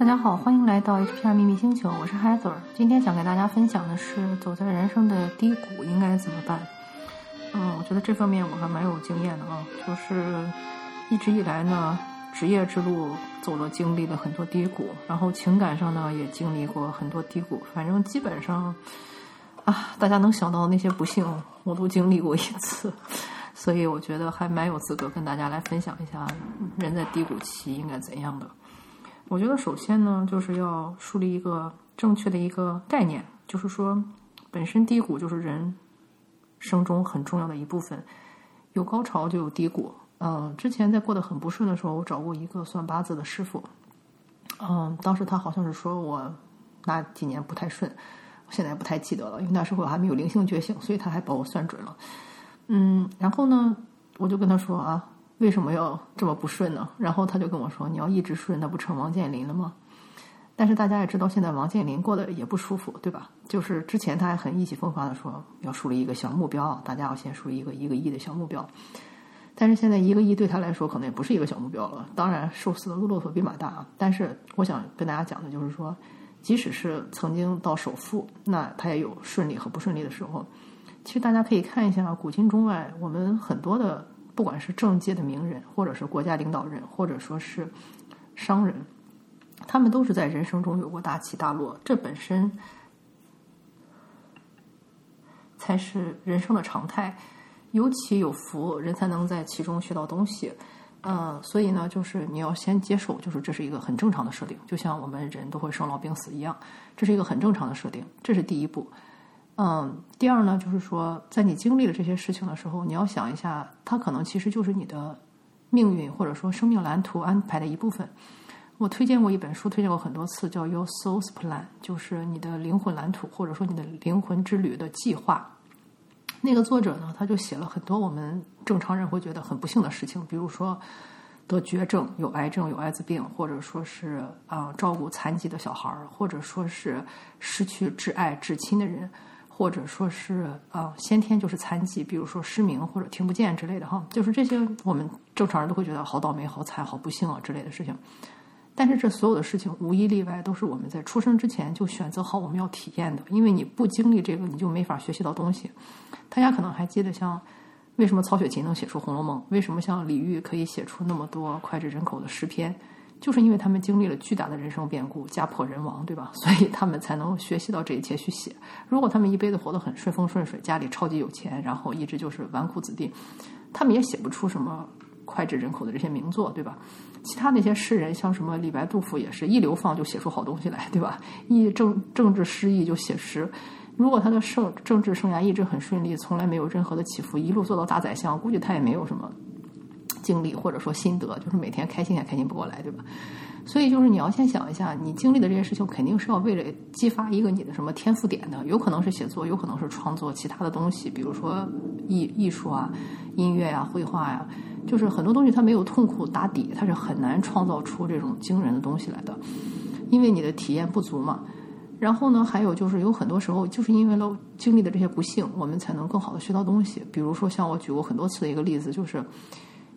大家好，欢迎来到 HPR 秘密星球，我是 Heather。今天想给大家分享的是，走在人生的低谷应该怎么办？嗯，我觉得这方面我还蛮有经验的啊，就是一直以来呢，职业之路走了，经历了很多低谷，然后情感上呢也经历过很多低谷，反正基本上啊，大家能想到那些不幸，我都经历过一次，所以我觉得还蛮有资格跟大家来分享一下人在低谷期应该怎样的。我觉得首先呢，就是要树立一个正确的一个概念，就是说，本身低谷就是人生中很重要的一部分，有高潮就有低谷。嗯，之前在过得很不顺的时候，我找过一个算八字的师傅，嗯，当时他好像是说我那几年不太顺，我现在不太记得了，因为那时候我还没有灵性觉醒，所以他还把我算准了。嗯，然后呢，我就跟他说啊。为什么要这么不顺呢？然后他就跟我说：“你要一直顺，那不成王健林了吗？”但是大家也知道，现在王健林过得也不舒服，对吧？就是之前他还很意气风发的说要树立一个小目标，大家要先树立一个一个亿的小目标。但是现在一个亿对他来说可能也不是一个小目标了。当然，瘦死的骆驼比马大啊。但是我想跟大家讲的就是说，即使是曾经到首富，那他也有顺利和不顺利的时候。其实大家可以看一下古今中外，我们很多的。不管是政界的名人，或者是国家领导人，或者说是商人，他们都是在人生中有过大起大落，这本身才是人生的常态。有起有伏，人才能在其中学到东西。嗯，所以呢，就是你要先接受，就是这是一个很正常的设定，就像我们人都会生老病死一样，这是一个很正常的设定，这是第一步。嗯，第二呢，就是说，在你经历了这些事情的时候，你要想一下，它可能其实就是你的命运或者说生命蓝图安排的一部分。我推荐过一本书，推荐过很多次，叫《Your Soul's Plan》，就是你的灵魂蓝图或者说你的灵魂之旅的计划。那个作者呢，他就写了很多我们正常人会觉得很不幸的事情，比如说得绝症、有癌症、有艾滋病，或者说是啊照顾残疾的小孩儿，或者说是失去挚爱至亲的人。或者说是啊，先天就是残疾，比如说失明或者听不见之类的哈，就是这些我们正常人都会觉得好倒霉、好惨、好不幸啊之类的事情。但是这所有的事情无一例外都是我们在出生之前就选择好我们要体验的，因为你不经历这个，你就没法学习到东西。大家可能还记得，像为什么曹雪芹能写出《红楼梦》，为什么像李煜可以写出那么多脍炙人口的诗篇？就是因为他们经历了巨大的人生变故，家破人亡，对吧？所以他们才能学习到这一切去写。如果他们一辈子活得很顺风顺水，家里超级有钱，然后一直就是纨绔子弟，他们也写不出什么脍炙人口的这些名作，对吧？其他那些诗人，像什么李白、杜甫，也是一流放就写出好东西来，对吧？一政政治失意就写诗。如果他的政政治生涯一直很顺利，从来没有任何的起伏，一路做到大宰相，估计他也没有什么。经历或者说心得，就是每天开心也开心不过来，对吧？所以就是你要先想一下，你经历的这些事情，肯定是要为了激发一个你的什么天赋点的，有可能是写作，有可能是创作其他的东西，比如说艺艺术啊、音乐呀、绘画呀，就是很多东西它没有痛苦打底，它是很难创造出这种惊人的东西来的，因为你的体验不足嘛。然后呢，还有就是有很多时候，就是因为了经历的这些不幸，我们才能更好的学到东西。比如说像我举过很多次的一个例子，就是。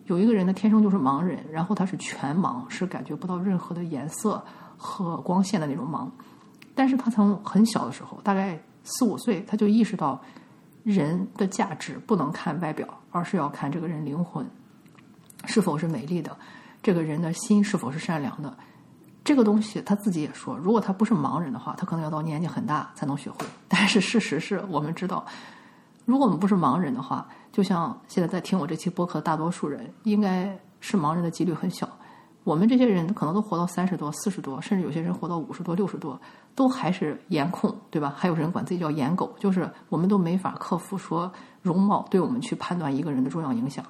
有一个人呢，天生就是盲人，然后他是全盲，是感觉不到任何的颜色和光线的那种盲。但是他从很小的时候，大概四五岁，他就意识到人的价值不能看外表，而是要看这个人灵魂是否是美丽的，这个人的心是否是善良的。这个东西他自己也说，如果他不是盲人的话，他可能要到年纪很大才能学会。但是事实是我们知道。如果我们不是盲人的话，就像现在在听我这期播客的大多数人，应该是盲人的几率很小。我们这些人可能都活到三十多、四十多，甚至有些人活到五十多、六十多，都还是颜控，对吧？还有人管自己叫颜狗，就是我们都没法克服说容貌对我们去判断一个人的重要影响。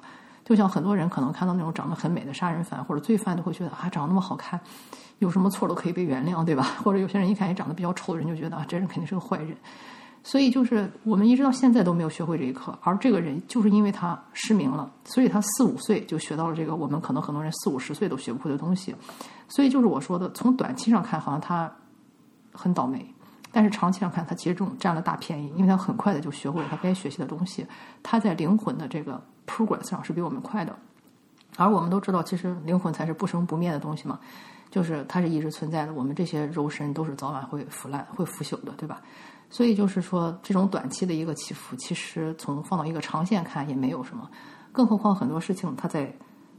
就像很多人可能看到那种长得很美的杀人犯或者罪犯，都会觉得啊，长得那么好看，有什么错都可以被原谅，对吧？或者有些人一看也长得比较丑人，就觉得啊，这人肯定是个坏人。所以就是我们一直到现在都没有学会这一课，而这个人就是因为他失明了，所以他四五岁就学到了这个我们可能很多人四五十岁都学不会的东西。所以就是我说的，从短期上看好像他很倒霉，但是长期上看他其实这种占了大便宜，因为他很快的就学会了他该学习的东西，他在灵魂的这个 progress 上是比我们快的。而我们都知道，其实灵魂才是不生不灭的东西嘛。就是它是一直存在的。我们这些肉身都是早晚会腐烂、会腐朽的，对吧？所以就是说，这种短期的一个起伏，其实从放到一个长线看也没有什么。更何况很多事情，它在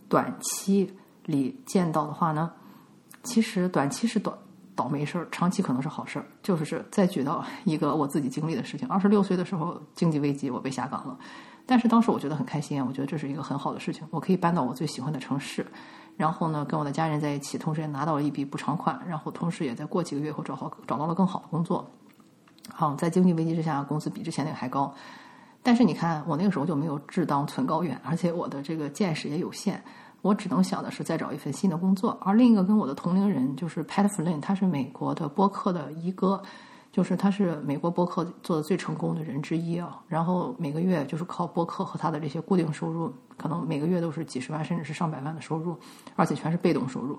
短期里见到的话呢，其实短期是短倒霉事儿，长期可能是好事儿。就是再举到一个我自己经历的事情：二十六岁的时候，经济危机，我被下岗了。但是当时我觉得很开心，我觉得这是一个很好的事情，我可以搬到我最喜欢的城市，然后呢，跟我的家人在一起，同时也拿到了一笔补偿款，然后同时也在过几个月后找好找到了更好的工作。好，在经济危机之下，工资比之前那个还高。但是你看，我那个时候就没有志当存高远，而且我的这个见识也有限，我只能想的是再找一份新的工作。而另一个跟我的同龄人就是 Pat Flynn，他是美国的播客的一哥。就是他是美国播客做的最成功的人之一啊，然后每个月就是靠播客和他的这些固定收入，可能每个月都是几十万甚至是上百万的收入，而且全是被动收入。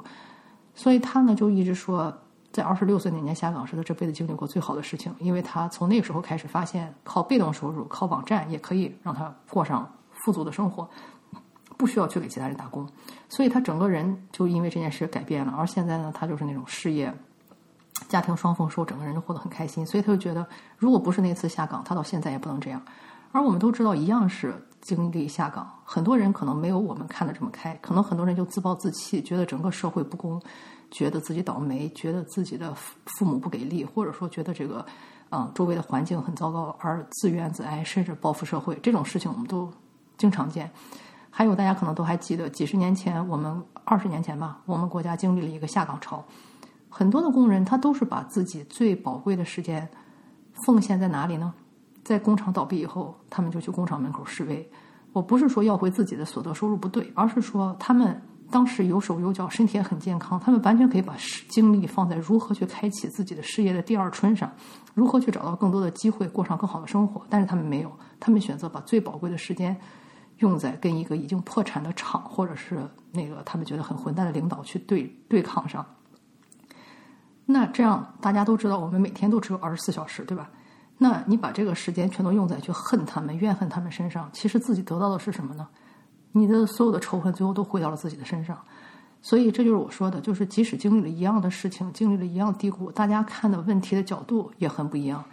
所以他呢就一直说，在二十六岁那年下岗是他这辈子经历过最好的事情，因为他从那个时候开始发现，靠被动收入、靠网站也可以让他过上富足的生活，不需要去给其他人打工。所以他整个人就因为这件事改变了，而现在呢，他就是那种事业。家庭双丰收，整个人就活得很开心，所以他就觉得，如果不是那次下岗，他到现在也不能这样。而我们都知道，一样是经历下岗，很多人可能没有我们看的这么开，可能很多人就自暴自弃，觉得整个社会不公，觉得自己倒霉，觉得自己的父母不给力，或者说觉得这个，嗯，周围的环境很糟糕，而自怨自艾，甚至报复社会。这种事情我们都经常见。还有大家可能都还记得，几十年前，我们二十年前吧，我们国家经历了一个下岗潮。很多的工人，他都是把自己最宝贵的时间奉献在哪里呢？在工厂倒闭以后，他们就去工厂门口示威。我不是说要回自己的所得收入不对，而是说他们当时有手有脚，身体也很健康，他们完全可以把精力放在如何去开启自己的事业的第二春上，如何去找到更多的机会，过上更好的生活。但是他们没有，他们选择把最宝贵的时间用在跟一个已经破产的厂，或者是那个他们觉得很混蛋的领导去对对抗上。那这样大家都知道，我们每天都只有二十四小时，对吧？那你把这个时间全都用在去恨他们、怨恨他们身上，其实自己得到的是什么呢？你的所有的仇恨最后都回到了自己的身上。所以这就是我说的，就是即使经历了一样的事情，经历了一样低谷，大家看的问题的角度也很不一样。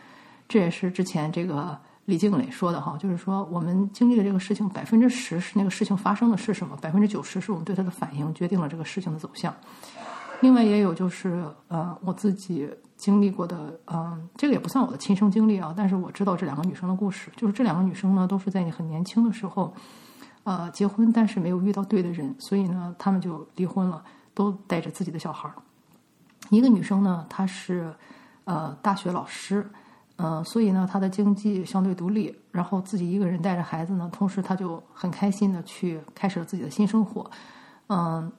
这也是之前这个李静蕾说的哈，就是说我们经历了这个事情，百分之十是那个事情发生的是什么，百分之九十是我们对它的反应决定了这个事情的走向。另外也有就是，呃，我自己经历过的，嗯，这个也不算我的亲身经历啊，但是我知道这两个女生的故事。就是这两个女生呢，都是在你很年轻的时候，呃，结婚，但是没有遇到对的人，所以呢，他们就离婚了，都带着自己的小孩儿。一个女生呢，她是呃大学老师，呃，所以呢，她的经济相对独立，然后自己一个人带着孩子呢，同时她就很开心的去开始了自己的新生活，嗯。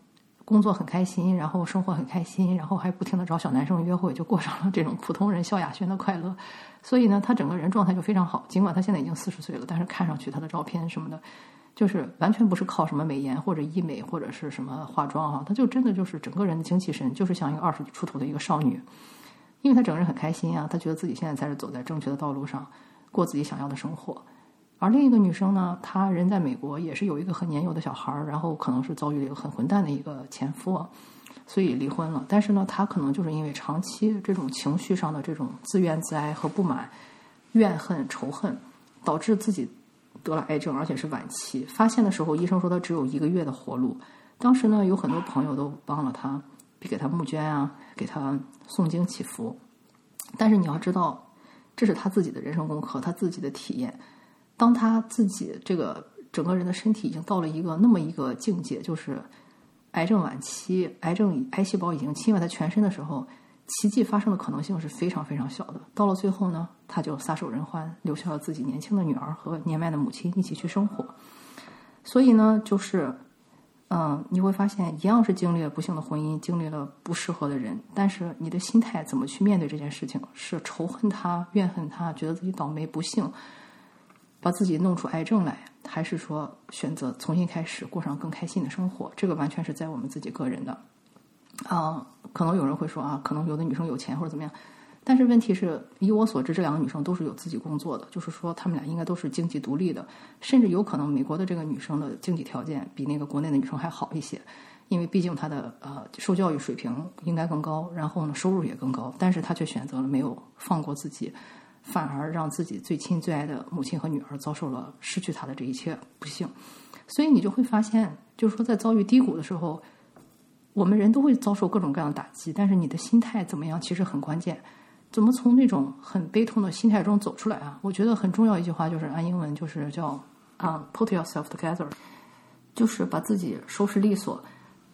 工作很开心，然后生活很开心，然后还不停的找小男生约会，就过上了这种普通人萧亚轩的快乐。所以呢，他整个人状态就非常好。尽管他现在已经四十岁了，但是看上去他的照片什么的，就是完全不是靠什么美颜或者医美或者是什么化妆啊，他就真的就是整个人的精气神，就是像一个二十出头的一个少女。因为他整个人很开心啊，他觉得自己现在才是走在正确的道路上，过自己想要的生活。而另一个女生呢，她人在美国，也是有一个很年幼的小孩儿，然后可能是遭遇了一个很混蛋的一个前夫，所以离婚了。但是呢，她可能就是因为长期这种情绪上的这种自怨自艾和不满、怨恨、仇恨，导致自己得了癌症，而且是晚期。发现的时候，医生说她只有一个月的活路。当时呢，有很多朋友都帮了她，给她募捐啊，给她诵经祈福。但是你要知道，这是她自己的人生功课，她自己的体验。当他自己这个整个人的身体已经到了一个那么一个境界，就是癌症晚期，癌症癌细胞已经侵犯他全身的时候，奇迹发生的可能性是非常非常小的。到了最后呢，他就撒手人寰，留下了自己年轻的女儿和年迈的母亲一起去生活。所以呢，就是嗯，你会发现，一样是经历了不幸的婚姻，经历了不适合的人，但是你的心态怎么去面对这件事情？是仇恨他、怨恨他，觉得自己倒霉不幸？把自己弄出癌症来，还是说选择重新开始过上更开心的生活？这个完全是在我们自己个人的。啊，可能有人会说啊，可能有的女生有钱或者怎么样，但是问题是，以我所知，这两个女生都是有自己工作的，就是说她们俩应该都是经济独立的，甚至有可能美国的这个女生的经济条件比那个国内的女生还好一些，因为毕竟她的呃受教育水平应该更高，然后呢收入也更高，但是她却选择了没有放过自己，反而让自己最亲最爱的母亲和女儿遭受了失去他的这一切不幸。所以你就会发现，就是说在遭遇低谷的时候，我们人都会遭受各种各样的打击，但是你的心态怎么样，其实很关键。怎么从那种很悲痛的心态中走出来啊？我觉得很重要一句话就是按英文就是叫啊，put yourself together，就是把自己收拾利索。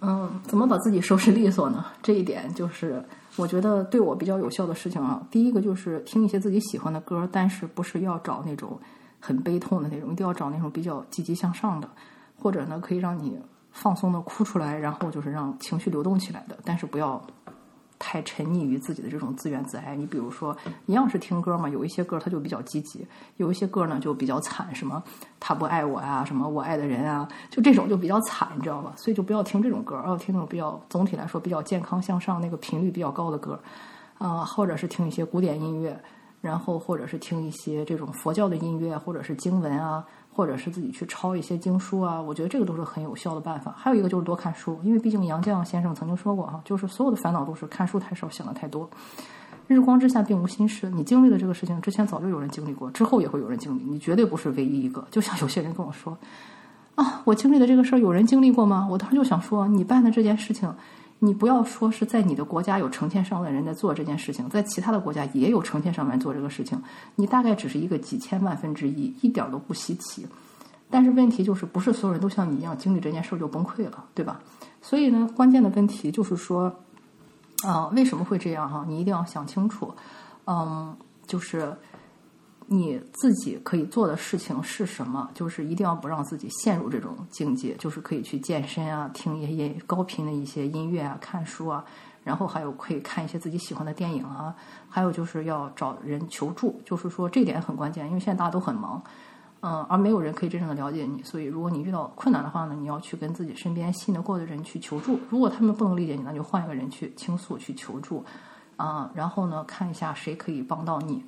嗯，怎么把自己收拾利索呢？这一点就是我觉得对我比较有效的事情啊。第一个就是听一些自己喜欢的歌，但是不是要找那种很悲痛的那种，一定要找那种比较积极向上的，或者呢可以让你放松的哭出来，然后就是让情绪流动起来的，但是不要。太沉溺于自己的这种自怨自艾，你比如说，一样是听歌嘛，有一些歌它就比较积极，有一些歌呢就比较惨，什么他不爱我啊，什么我爱的人啊，就这种就比较惨，你知道吧？所以就不要听这种歌，要听那种比较总体来说比较健康向上、那个频率比较高的歌，啊，或者是听一些古典音乐，然后或者是听一些这种佛教的音乐，或者是经文啊。或者是自己去抄一些经书啊，我觉得这个都是很有效的办法。还有一个就是多看书，因为毕竟杨绛先生曾经说过哈，就是所有的烦恼都是看书太少，想的太多。日光之下并无新事，你经历的这个事情之前早就有人经历过，之后也会有人经历，你绝对不是唯一一个。就像有些人跟我说啊，我经历的这个事儿有人经历过吗？我当时就想说，你办的这件事情。你不要说是在你的国家有成千上万人在做这件事情，在其他的国家也有成千上万做这个事情，你大概只是一个几千万分之一，一点都不稀奇。但是问题就是，不是所有人都像你一样经历这件事就崩溃了，对吧？所以呢，关键的问题就是说，啊，为什么会这样哈？你一定要想清楚，嗯，就是。你自己可以做的事情是什么？就是一定要不让自己陷入这种境界，就是可以去健身啊，听一些高频的一些音乐啊，看书啊，然后还有可以看一些自己喜欢的电影啊，还有就是要找人求助，就是说这点很关键，因为现在大家都很忙，嗯，而没有人可以真正的了解你，所以如果你遇到困难的话呢，你要去跟自己身边信得过的人去求助，如果他们不能理解你，那就换一个人去倾诉去求助，啊，然后呢，看一下谁可以帮到你。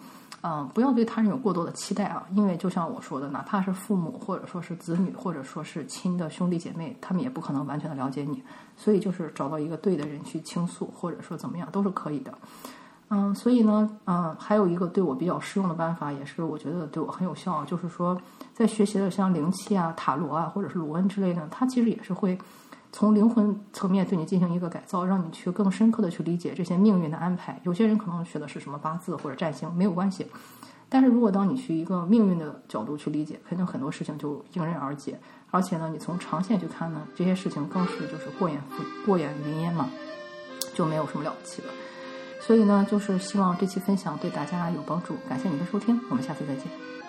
嗯，不要对他人有过多的期待啊，因为就像我说的，哪怕是父母，或者说是子女，或者说是亲的兄弟姐妹，他们也不可能完全的了解你。所以就是找到一个对的人去倾诉，或者说怎么样，都是可以的。嗯，所以呢，嗯，还有一个对我比较适用的办法，也是我觉得对我很有效，就是说在学习的像灵气啊、塔罗啊，或者是卢恩之类的，它其实也是会。从灵魂层面对你进行一个改造，让你去更深刻的去理解这些命运的安排。有些人可能学的是什么八字或者占星，没有关系。但是如果当你去一个命运的角度去理解，肯定很多事情就迎刃而解。而且呢，你从长线去看呢，这些事情更是就是过眼过眼云烟嘛，就没有什么了不起的。所以呢，就是希望这期分享对大家有帮助。感谢你的收听，我们下次再见。